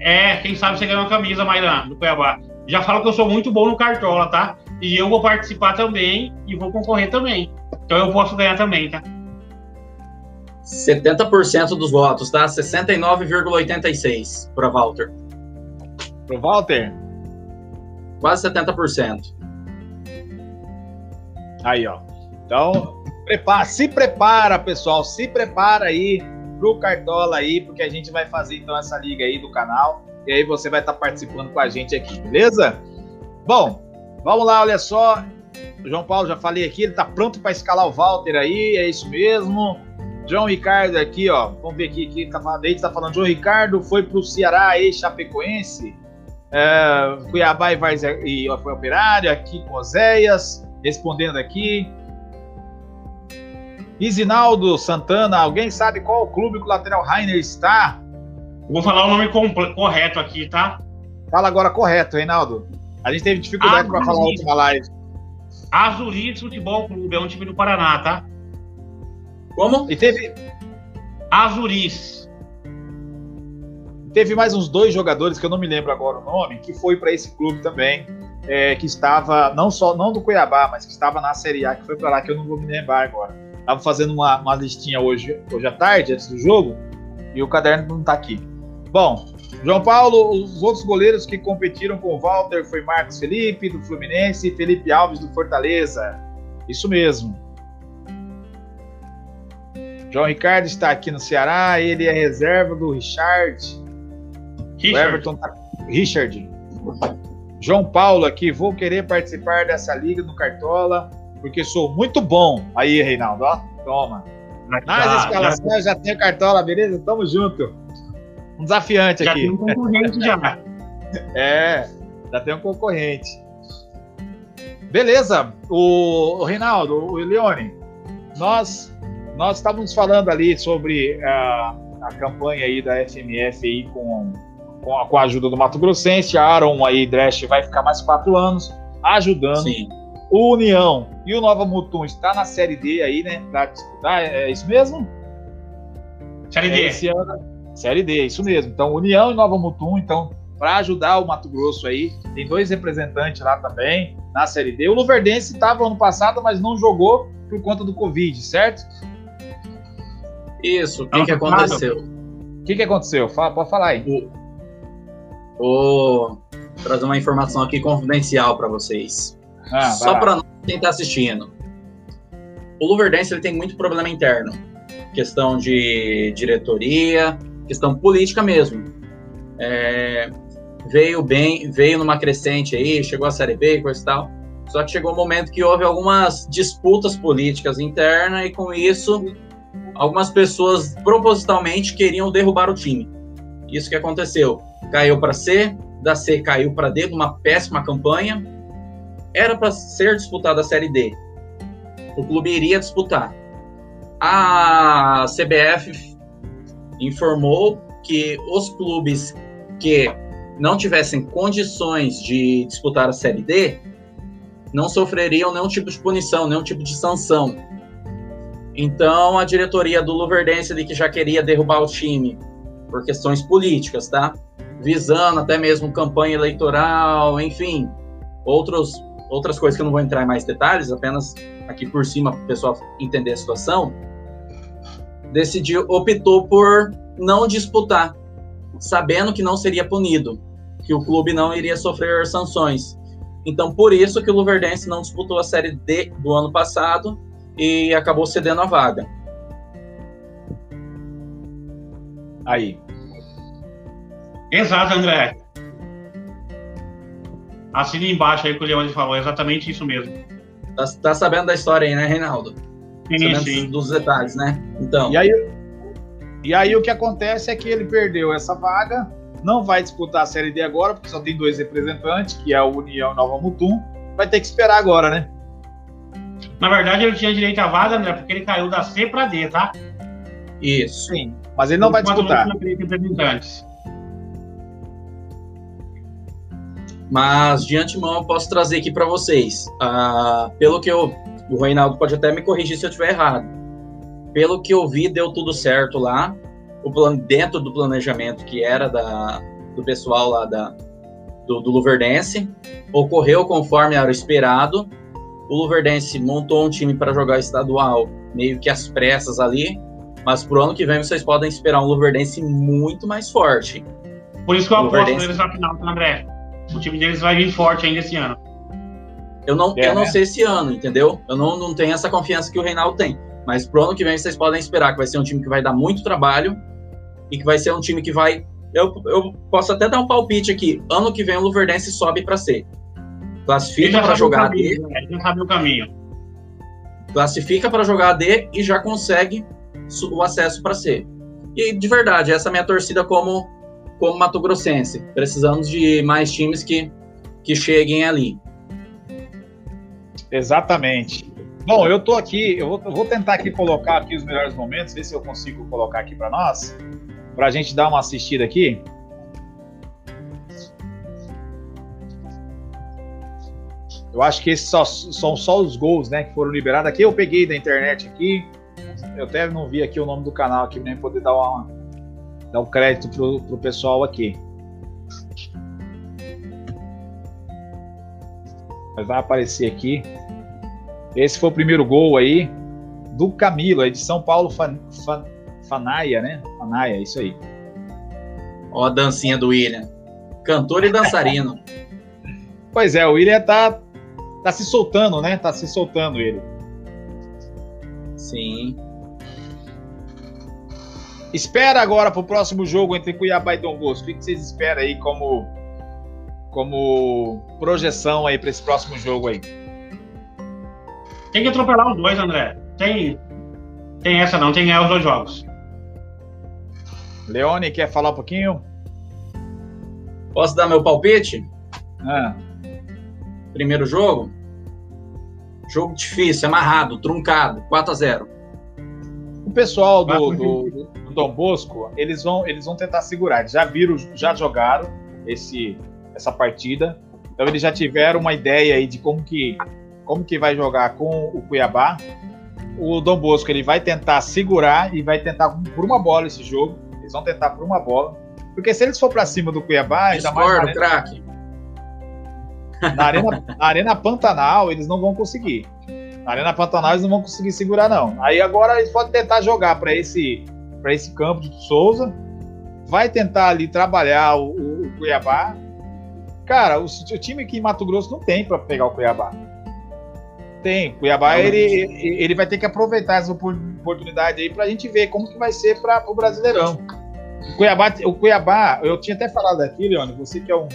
É, quem sabe você ganha uma camisa, Mairan, do Cuiabá. Já falo que eu sou muito bom no Cartola, tá? E eu vou participar também e vou concorrer também. Então eu posso ganhar também, tá? 70% dos votos, tá? 69,86 para Walter. Pro Walter? Quase 70%. Aí, ó. Então, prepara, se prepara, pessoal, se prepara aí pro Cartola aí, porque a gente vai fazer então essa liga aí do canal e aí você vai estar tá participando com a gente aqui, beleza? Bom, vamos lá, olha só. O João Paulo já falei aqui, ele tá pronto para escalar o Walter aí, é isso mesmo. João Ricardo aqui, ó. Vamos ver aqui, aqui tá falando, ele tá falando, João Ricardo foi pro Ceará e Chapecoense. É, Cuiabá e, Varze, e foi operário, aqui com Oséias, respondendo aqui. Isinaldo Santana, alguém sabe qual o clube que o lateral Rainer está? Vou falar o nome correto aqui, tá? Fala agora correto, Reinaldo. A gente teve dificuldade para falar a última live. Azuris Futebol Clube, é um time do Paraná, tá? Como? E teve. Azuris. Teve mais uns dois jogadores que eu não me lembro agora o nome, que foi para esse clube também, é, que estava não só não do Cuiabá, mas que estava na Série A, que foi para lá que eu não vou me lembrar agora. Tava fazendo uma, uma listinha hoje, hoje à tarde, antes do jogo, e o caderno não está aqui. Bom, João Paulo, os outros goleiros que competiram com o Walter foi Marcos Felipe, do Fluminense, e Felipe Alves, do Fortaleza. Isso mesmo. João Ricardo está aqui no Ceará, ele é reserva do Richard. Richard. O Everton tá... Richard. João Paulo aqui, vou querer participar dessa liga do Cartola, porque sou muito bom. Aí, Reinaldo, ó, toma. Nas escalações já tem Cartola, beleza? Tamo junto. Um desafiante já aqui. Já tem um concorrente já. é, já tem um concorrente. Beleza, o, o Reinaldo, o Leone, nós nós estávamos falando ali sobre a, a campanha aí da FMF aí com, com a, com, a, ajuda do Mato Grossense. A Aaron aí, Dresch, vai ficar mais quatro anos ajudando. Sim. O União e o Nova Mutum está na Série D aí, né? Para disputar, é, é isso mesmo? Série D. Esse ano, série D, isso mesmo. Então, União e Nova Mutum, então, para ajudar o Mato Grosso aí, tem dois representantes lá também na Série D. O Luverdense estava ano passado, mas não jogou por conta do Covid, certo? Isso, o que, que aconteceu? O que, que aconteceu? Fala, pode falar aí. Vou trazer uma informação aqui confidencial para vocês. Ah, Só para quem está assistindo. O Luverdense ele tem muito problema interno. Questão de diretoria, questão política mesmo. É, veio bem, veio numa crescente aí, chegou a Série B e coisa e tal. Só que chegou um momento que houve algumas disputas políticas internas e com isso algumas pessoas propositalmente queriam derrubar o time. Isso que aconteceu. Caiu para C, da C caiu para D, uma péssima campanha. Era para ser disputada a Série D. O clube iria disputar. A CBF informou que os clubes que não tivessem condições de disputar a Série D não sofreriam nenhum tipo de punição, nenhum tipo de sanção. Então, a diretoria do Luverdense que já queria derrubar o time por questões políticas, tá? Visando até mesmo campanha eleitoral, enfim, outros, outras coisas que eu não vou entrar em mais detalhes, apenas aqui por cima para o pessoal entender a situação, decidiu, optou por não disputar, sabendo que não seria punido, que o clube não iria sofrer sanções. Então, por isso que o Luverdense não disputou a Série D do ano passado e acabou cedendo a vaga. Aí. Exato, André. Assina embaixo aí que o Leone falou, exatamente isso mesmo. Tá, tá, sabendo da história aí, né, Reinaldo? Sim, sim. Dos detalhes, né? Então. E aí, e aí o que acontece é que ele perdeu essa vaga, não vai disputar a Série D agora, porque só tem dois representantes, que é a União e Nova Mutum. Vai ter que esperar agora, né? Na verdade, ele tinha direito à vaga, André, porque ele caiu da C para D, tá? Isso. Sim. Mas ele não vai disputar. Mas de antemão eu posso trazer aqui para vocês. Uh, pelo que eu. O Reinaldo pode até me corrigir se eu estiver errado. Pelo que eu vi, deu tudo certo lá. O plano, dentro do planejamento que era da, do pessoal lá da, do, do Luverdense. Ocorreu conforme era esperado o Luverdense montou um time para jogar estadual meio que às pressas ali, mas pro ano que vem vocês podem esperar um Luverdense muito mais forte. Por isso que eu aposto neles na final, André? O time deles vai vir forte ainda esse ano. Eu não, É, eu não né? sei esse ano, entendeu? Eu não, não tenho essa confiança que o Reinaldo tem. Mas pro ano que vem vocês podem esperar que vai ser um time que vai dar muito trabalho e que vai ser um time que vai. Eu, eu posso até dar um palpite aqui. Ano que vem o Luverdense sobe para C. Classifica para jogar D, caminho, né? Ele já sabe o caminho. classifica para jogar D e já consegue o acesso para C. E de verdade, essa é a minha torcida como como Mato Grossense. Precisamos de mais times que que cheguem ali. Exatamente. Bom, eu tô aqui, eu vou, eu vou tentar aqui colocar aqui os melhores momentos, ver se eu consigo colocar aqui para nós, para a gente dar uma assistida aqui. Eu acho que esses só- são só os gols, né, que foram liberados. Aqui eu peguei da internet aqui. Eu até não vi aqui o nome do canal aqui, nem poder dar uma dar um crédito pro, pro pessoal aqui. Mas vai aparecer aqui. Esse foi o primeiro gol aí do Camilo, aí de São Paulo Fan, Fan- Fanaia, né? Fanaia, isso aí. Ó a dancinha do William. Cantor e dançarino. Pois é, o William tá, tá se soltando, né? Tá se soltando ele. Sim. Espera agora pro próximo jogo entre Cuiabá e Dom Bosco. O que vocês esperam aí como, como projeção aí para esse próximo jogo aí? Tem que atropelar os dois, André. Tem, tem essa não, tem que ganhar os dois jogos. Leone, quer falar um pouquinho? Posso dar meu palpite? Ah, Primeiro jogo? Jogo difícil, amarrado, truncado, 4 a 0 o pessoal do, do Dom Bosco, eles vão, eles vão tentar segurar. Eles já viram, já jogaram esse, essa partida. Então eles já tiveram uma ideia aí de como que, como que vai jogar com o Cuiabá. O Dom Bosco ele vai tentar segurar e vai tentar por uma bola esse jogo. Eles vão tentar por uma bola. Porque se eles for para cima do Cuiabá, ainda mais na Discordo, arena, craque. na arena, na arena Pantanal, eles não vão conseguir. Na Arena Pantanal eles não vão conseguir segurar, não. Aí agora eles podem tentar jogar para esse, pra esse campo de Souza. Vai tentar ali trabalhar o, o- o Cuiabá. Cara, o, o time aqui em Mato Grosso não tem para pegar o Cuiabá. Tem. O Cuiabá ele, ele vai ter que aproveitar essa opor- oportunidade aí pra gente ver como que vai ser para o Brasileirão. O Cuiabá, o Cuiabá, eu tinha até falado aqui, Leone, você que é um,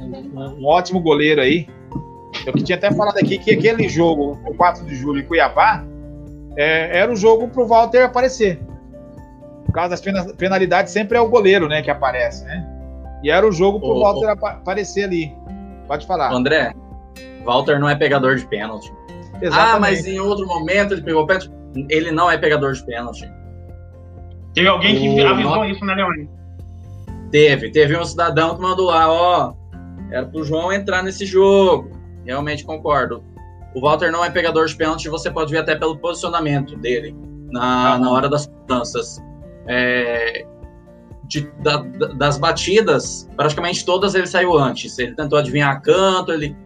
um- um ótimo goleiro aí. Eu que tinha até falado aqui que aquele jogo, o 4 de julho em Cuiabá, é, era o jogo pro Walter aparecer. Por causa das pena- penalidades, sempre é o goleiro, né, que aparece, né? E era o jogo pro Ô, Walter apa- aparecer ali. Pode falar. André, Walter não é pegador de pênalti. Ah, Exatamente. mas em outro momento ele pegou pênalti. Ele não é pegador de pênalti. Teve alguém que O- avisou isso, né, Leone? Teve, teve um cidadão que mandou lá, ó, era pro João entrar nesse jogo. Realmente concordo. O Walter não é pegador de pênalti, você pode ver até pelo posicionamento dele na, na hora das mudanças. É, de- da- da- das batidas, praticamente todas ele saiu antes. Ele tentou adivinhar canto, ele,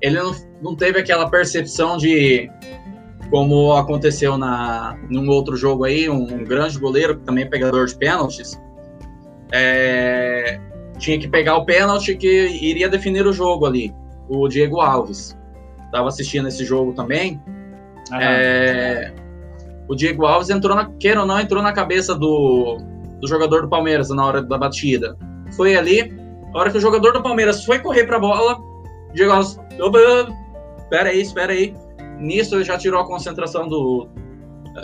ele não, não teve aquela percepção de como aconteceu na, num outro jogo aí, um, um grande goleiro, que também é pegador de pênaltis. É, tinha que pegar o pênalti que iria definir o jogo ali, o Diego Alves. Estava assistindo esse jogo também. É, o Diego Alves entrou na, queira ou não, entrou na cabeça do, do jogador do Palmeiras na hora da batida. Foi ali, a hora que o jogador do Palmeiras foi correr para a bola, Diego Alves, espera aí, espera aí. Nisso já tirou a concentração do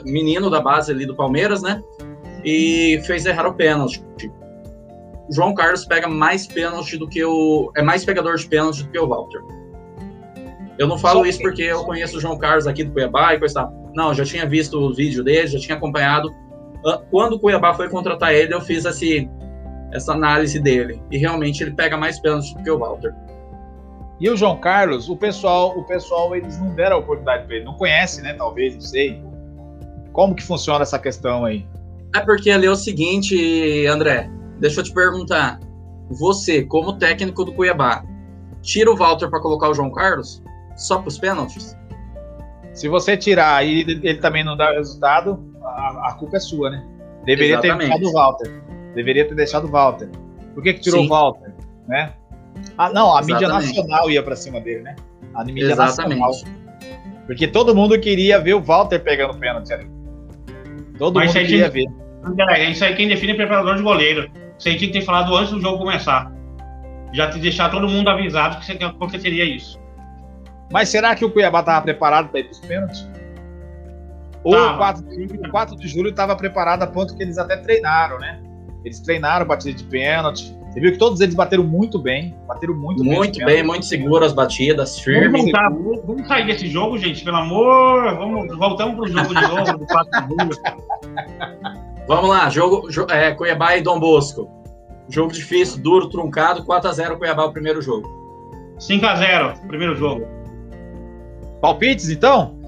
menino da base ali do Palmeiras, né? E fez errar o pênalti. João Carlos pega mais pênalti do que o. É mais pegador de pênalti do que o Walter. Eu não falo isso porque eu conheço o João Carlos aqui do Cuiabá e coisa e tal. Não, eu já tinha visto o vídeo dele, já tinha acompanhado. Ah, Quando o Cuiabá foi contratar ele, eu fiz esse, essa análise dele. E realmente ele pega mais pênalti do que o Walter. E o João Carlos, o pessoal, o pessoal, eles não deram a oportunidade para ele. Não conhece, né? Talvez, não sei. Como que funciona essa questão aí? É porque ali é o seguinte, André. Deixa eu te perguntar. Você, como técnico do Cuiabá, tira o Walter para colocar o João Carlos? Só para os pênaltis? Se você tirar e ele, ele também não dá resultado, a, a culpa é sua, né? Deveria Exatamente. ter deixado o Walter. Deveria ter deixado o Walter. Por que, que tirou Sim. o Walter? Né? Ah, não, a mídia Exatamente. nacional ia pra cima dele, né? A mídia nacional. Porque todo mundo queria ver o Walter pegando pênalti ali. Todo Mas mundo queria ver. É, isso aí quem define é preparador de goleiro. Isso aí tinha que ter falado antes do jogo começar. Já te deixar todo mundo avisado que que aconteceria isso. Mas será que o Cuiabá estava preparado para ir para os pênaltis? Ou o 4 de julho, o 4 de julho estava preparado a ponto que eles até treinaram, né? Eles treinaram batida de pênalti. Você viu que todos eles bateram muito bem. Bateram muito, bem. Muito os bem, muito seguro as batidas, Vamos, firme. voltar, vamos vamos sair desse jogo, gente, pelo amor. Vamos, voltamos pro jogo de novo, do 4 de julho. Vamos lá, jogo, jo- é, Cuiabá e Dom Bosco. Jogo difícil, duro, truncado, 4x0 Cuiabá o primeiro jogo. 5x0, primeiro jogo. Palpites, então?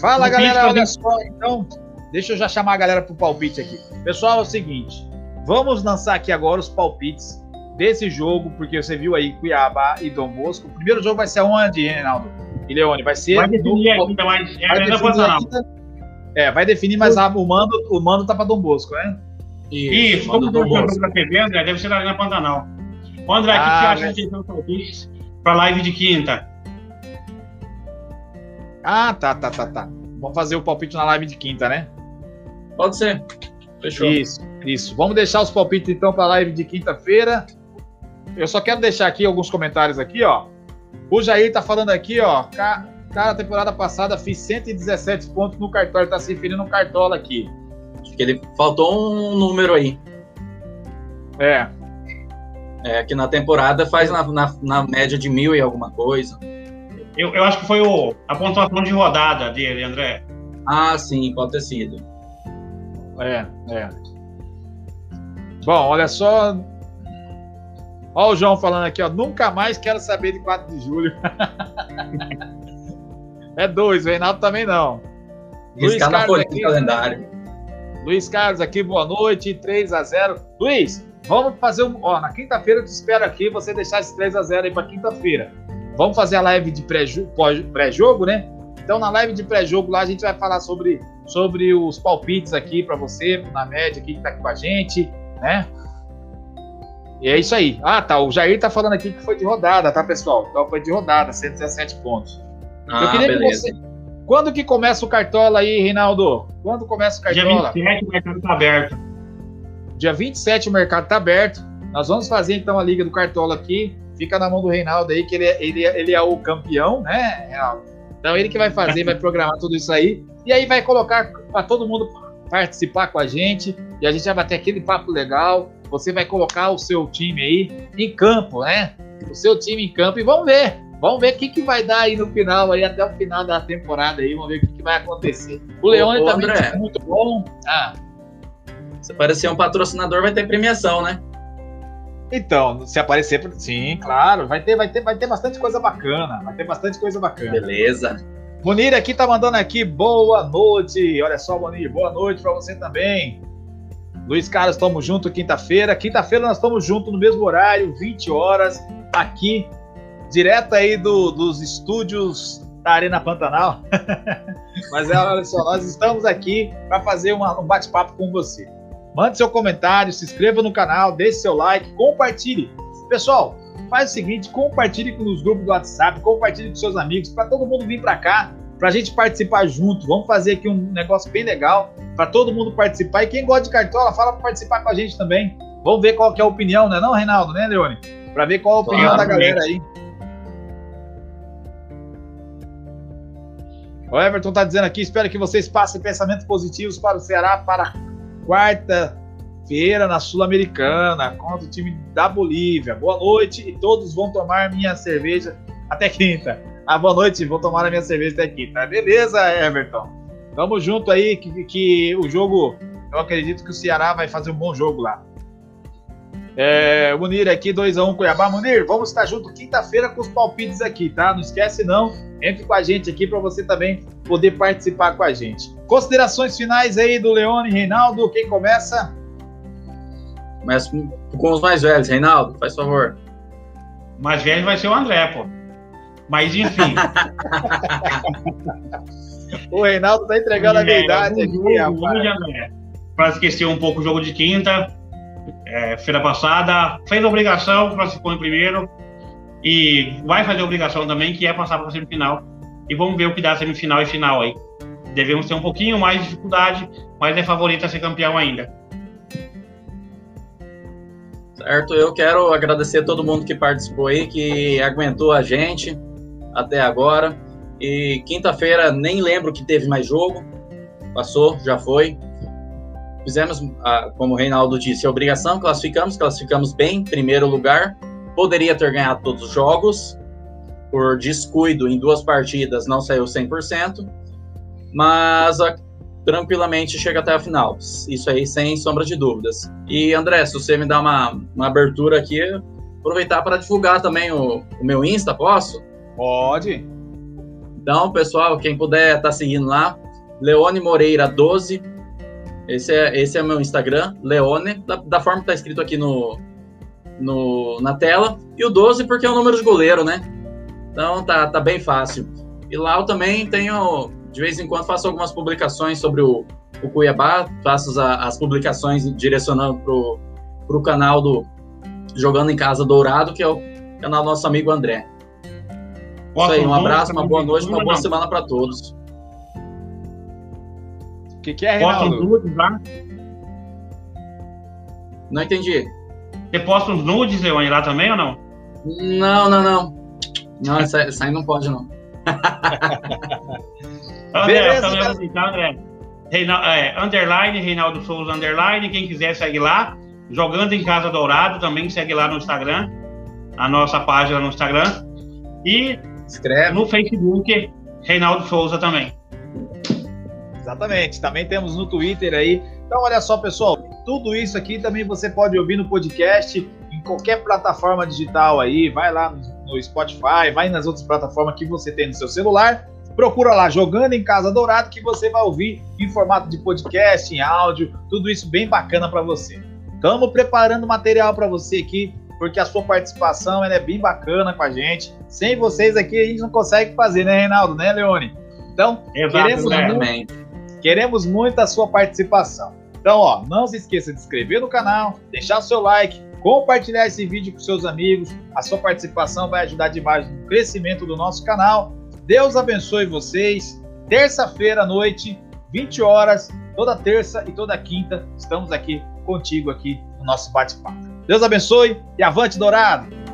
Fala, Palpite, galera. Olha só, então. Deixa eu já chamar a galera pro palpite aqui. Pessoal, é o seguinte. Vamos lançar aqui agora os palpites desse jogo, porque você viu aí Cuiabá e Dom Bosco. O primeiro jogo vai ser onde, Reinaldo? E Leone, vai ser. Vai definir ainda, mas é vai ainda definir ainda- É, vai definir, mas a- o mando, o mando tá pra Dom Bosco, né? Isso, manda como Dom o jogo Bosco. da TV, André, deve ser na Pantanal. Ô, André, o que Ah, você acha mas- de ter os palpites pra live de quinta? Ah, tá, tá, tá, tá. Vamos fazer o palpite na live de quinta, né? Pode ser. Fechou. Isso, isso. Vamos deixar os palpites então para a live de quinta-feira. Eu só quero deixar aqui alguns comentários aqui, ó. O Jair tá falando aqui, ó. Ca- Cara, temporada passada fiz 117 pontos no cartório. Tá se referindo no cartola aqui. Acho que ele faltou um número aí. É. É, que na temporada faz na, na, na média de mil e alguma coisa. Eu, eu acho que foi o, a pontuação de rodada dele, André. Ah, sim, pode ter sido. É, é. Bom, olha só. Ó o João falando aqui, ó. Nunca mais quero saber de 4 de julho. é dois, o Reinaldo também não. Luiz Riscar na Carlos folha do aqui. calendário. Luiz Carlos aqui, boa noite. 3 a 0 Luiz, vamos fazer um. Ó, na quinta-feira eu te espero aqui. Você deixar esse 3 a 0 aí pra quinta-feira. Vamos fazer a live de pré-jogo, né? Então, na live de pré-jogo lá, a gente vai falar sobre, sobre os palpites aqui pra você, na média, aqui que tá aqui com a gente, né? E é isso aí. Ah, tá. O Jair tá falando aqui que foi de rodada, tá, pessoal? Então foi de rodada, 117 pontos. Ah, queria que beleza. você- Quando que começa o Cartola aí, Reinaldo? Quando começa o Dia Cartola? 27, o mercado tá aberto. Dia 27 o mercado está aberto. Nós vamos fazer então a Liga do Cartola aqui. Fica na mão do Reinaldo aí, que ele é, ele é, ele é o campeão, né, Reinaldo? Então ele que vai fazer, vai programar tudo isso aí. E aí vai colocar para todo mundo participar com a gente. E a gente vai bater aquele papo legal. Você vai colocar o seu time aí em campo, né? O seu time em campo. E vamos ver. Vamos ver o que, que vai dar aí no final, aí até o final da temporada aí. Vamos ver o que, que vai acontecer. O Leone ô, também André. é muito bom. Ah, Se aparecer um patrocinador, vai ter premiação, né? Então, se aparecer, sim, claro, vai ter, vai ter, vai ter bastante coisa bacana, vai ter bastante coisa bacana. Beleza. Munir aqui tá mandando aqui boa noite. Olha só, Munir, boa noite para você também. Luiz Carlos, estamos junto quinta-feira. Quinta-feira nós estamos juntos no mesmo horário, 20 horas, aqui, direto aí do- dos estúdios da Arena Pantanal. Mas é, olha só, nós estamos aqui para fazer uma- um bate-papo com você. Mande seu comentário, se inscreva no canal, deixe seu like, compartilhe. Pessoal, faz o seguinte, compartilhe nos grupos do WhatsApp, compartilhe com seus amigos, para todo mundo vir para cá, para a gente participar junto. Vamos fazer aqui um negócio bem legal, para todo mundo participar. E quem gosta de cartola, fala para participar com a gente também. Vamos ver qual que é a opinião, né não, Reinaldo, né, Leone? Para ver qual a opinião Claro, da galera aí. O Everton tá dizendo aqui, espero que vocês passem pensamentos positivos para o Ceará para quarta-feira na Sul-Americana contra o time da Bolívia. Boa noite e todos vão tomar minha cerveja até quinta. Ah, boa noite, vou tomar a minha cerveja até quinta. Beleza, Everton. Tamo junto aí, que, que o jogo, eu acredito que o Ceará vai fazer um bom jogo lá. É, Munir aqui, 2x1 Cuiabá. Munir, vamos estar junto quinta-feira com os palpites aqui, tá? Não esquece não, entre com a gente aqui para você também poder participar com a gente. Considerações finais aí do Leone Reinaldo, quem começa? Mas com, com os mais velhos, Reinaldo, faz favor. Mais velho vai ser o André, pô. Mas enfim. O Reinaldo tá entregando a minha É, idade um aqui, rapaz. um. Para esquecer um pouco o jogo de quinta, é, feira passada, fez a obrigação, classificou em primeiro. e vai fazer a obrigação também, que é passar para a semifinal. E vamos ver o que dá semifinal e final aí. Devemos ter um pouquinho mais de dificuldade, mas é favorito a ser campeão ainda. Certo, eu quero agradecer a todo mundo que participou aí, que aguentou a gente até agora. E quinta-feira nem lembro que teve mais jogo. Passou, já foi. Fizemos, como o Reinaldo disse, a obrigação, classificamos, classificamos bem, primeiro lugar. Poderia ter ganhado todos os jogos, por descuido em duas partidas não saiu 100%, mas tranquilamente chega até a final. Isso aí sem sombra de dúvidas. E André, se você me dá uma, uma abertura aqui, aproveitar para divulgar também o, o, meu Insta, posso? Pode. Então, pessoal, quem puder estar tá seguindo lá, Leone Moreira 12. Esse é, esse é meu Instagram, Leone, da, da forma que está escrito aqui no, no, na tela. E o 12 porque é o número de goleiro, né? Então tá, tá bem fácil. E lá eu também tenho, de vez em quando, faço algumas publicações sobre o, o Cuiabá, faço as, as publicações direcionando pro, pro canal do Jogando em Casa Dourado, que é o canal do nosso amigo André. Isso aí, um abraço, uma boa noite, uma boa semana para todos. Que, que é, Reinaldo? nudes lá? Não entendi. Você posta uns nudes, Leone, lá também ou não? Não, não, não. Não, essa, essa aí não pode, não. Beleza, André, tá então, André. Reinaldo, é, underline, Reinaldo Souza, underline. Quem quiser segue lá. Jogando em Casa Dourado, também segue lá no Instagram. A nossa página no Instagram. E Escreve. no Facebook, Reinaldo Souza também. Exatamente. Também temos no Twitter aí. Então, olha só, pessoal. Tudo isso aqui também você pode ouvir no podcast, em qualquer plataforma digital aí. Vai lá no Spotify, vai nas outras plataformas que você tem no seu celular. Procura lá, Jogando em Casa Dourado, que você vai ouvir em formato de podcast, em áudio, tudo isso bem bacana para você. Estamos preparando material para você aqui, porque a sua participação é bem bacana com a gente. Sem vocês aqui a gente não consegue fazer, né, Reinaldo, né, Leone? Então, queremos, muito, queremos muito a sua participação. Então, ó, não se esqueça de inscrever no canal, deixar o seu like, compartilhar esse vídeo com seus amigos. A sua participação vai ajudar demais no crescimento do nosso canal. Deus abençoe vocês. Terça-feira à noite, 20 horas, toda terça e toda quinta, estamos aqui contigo aqui no nosso bate-papo. Deus abençoe e avante dourado!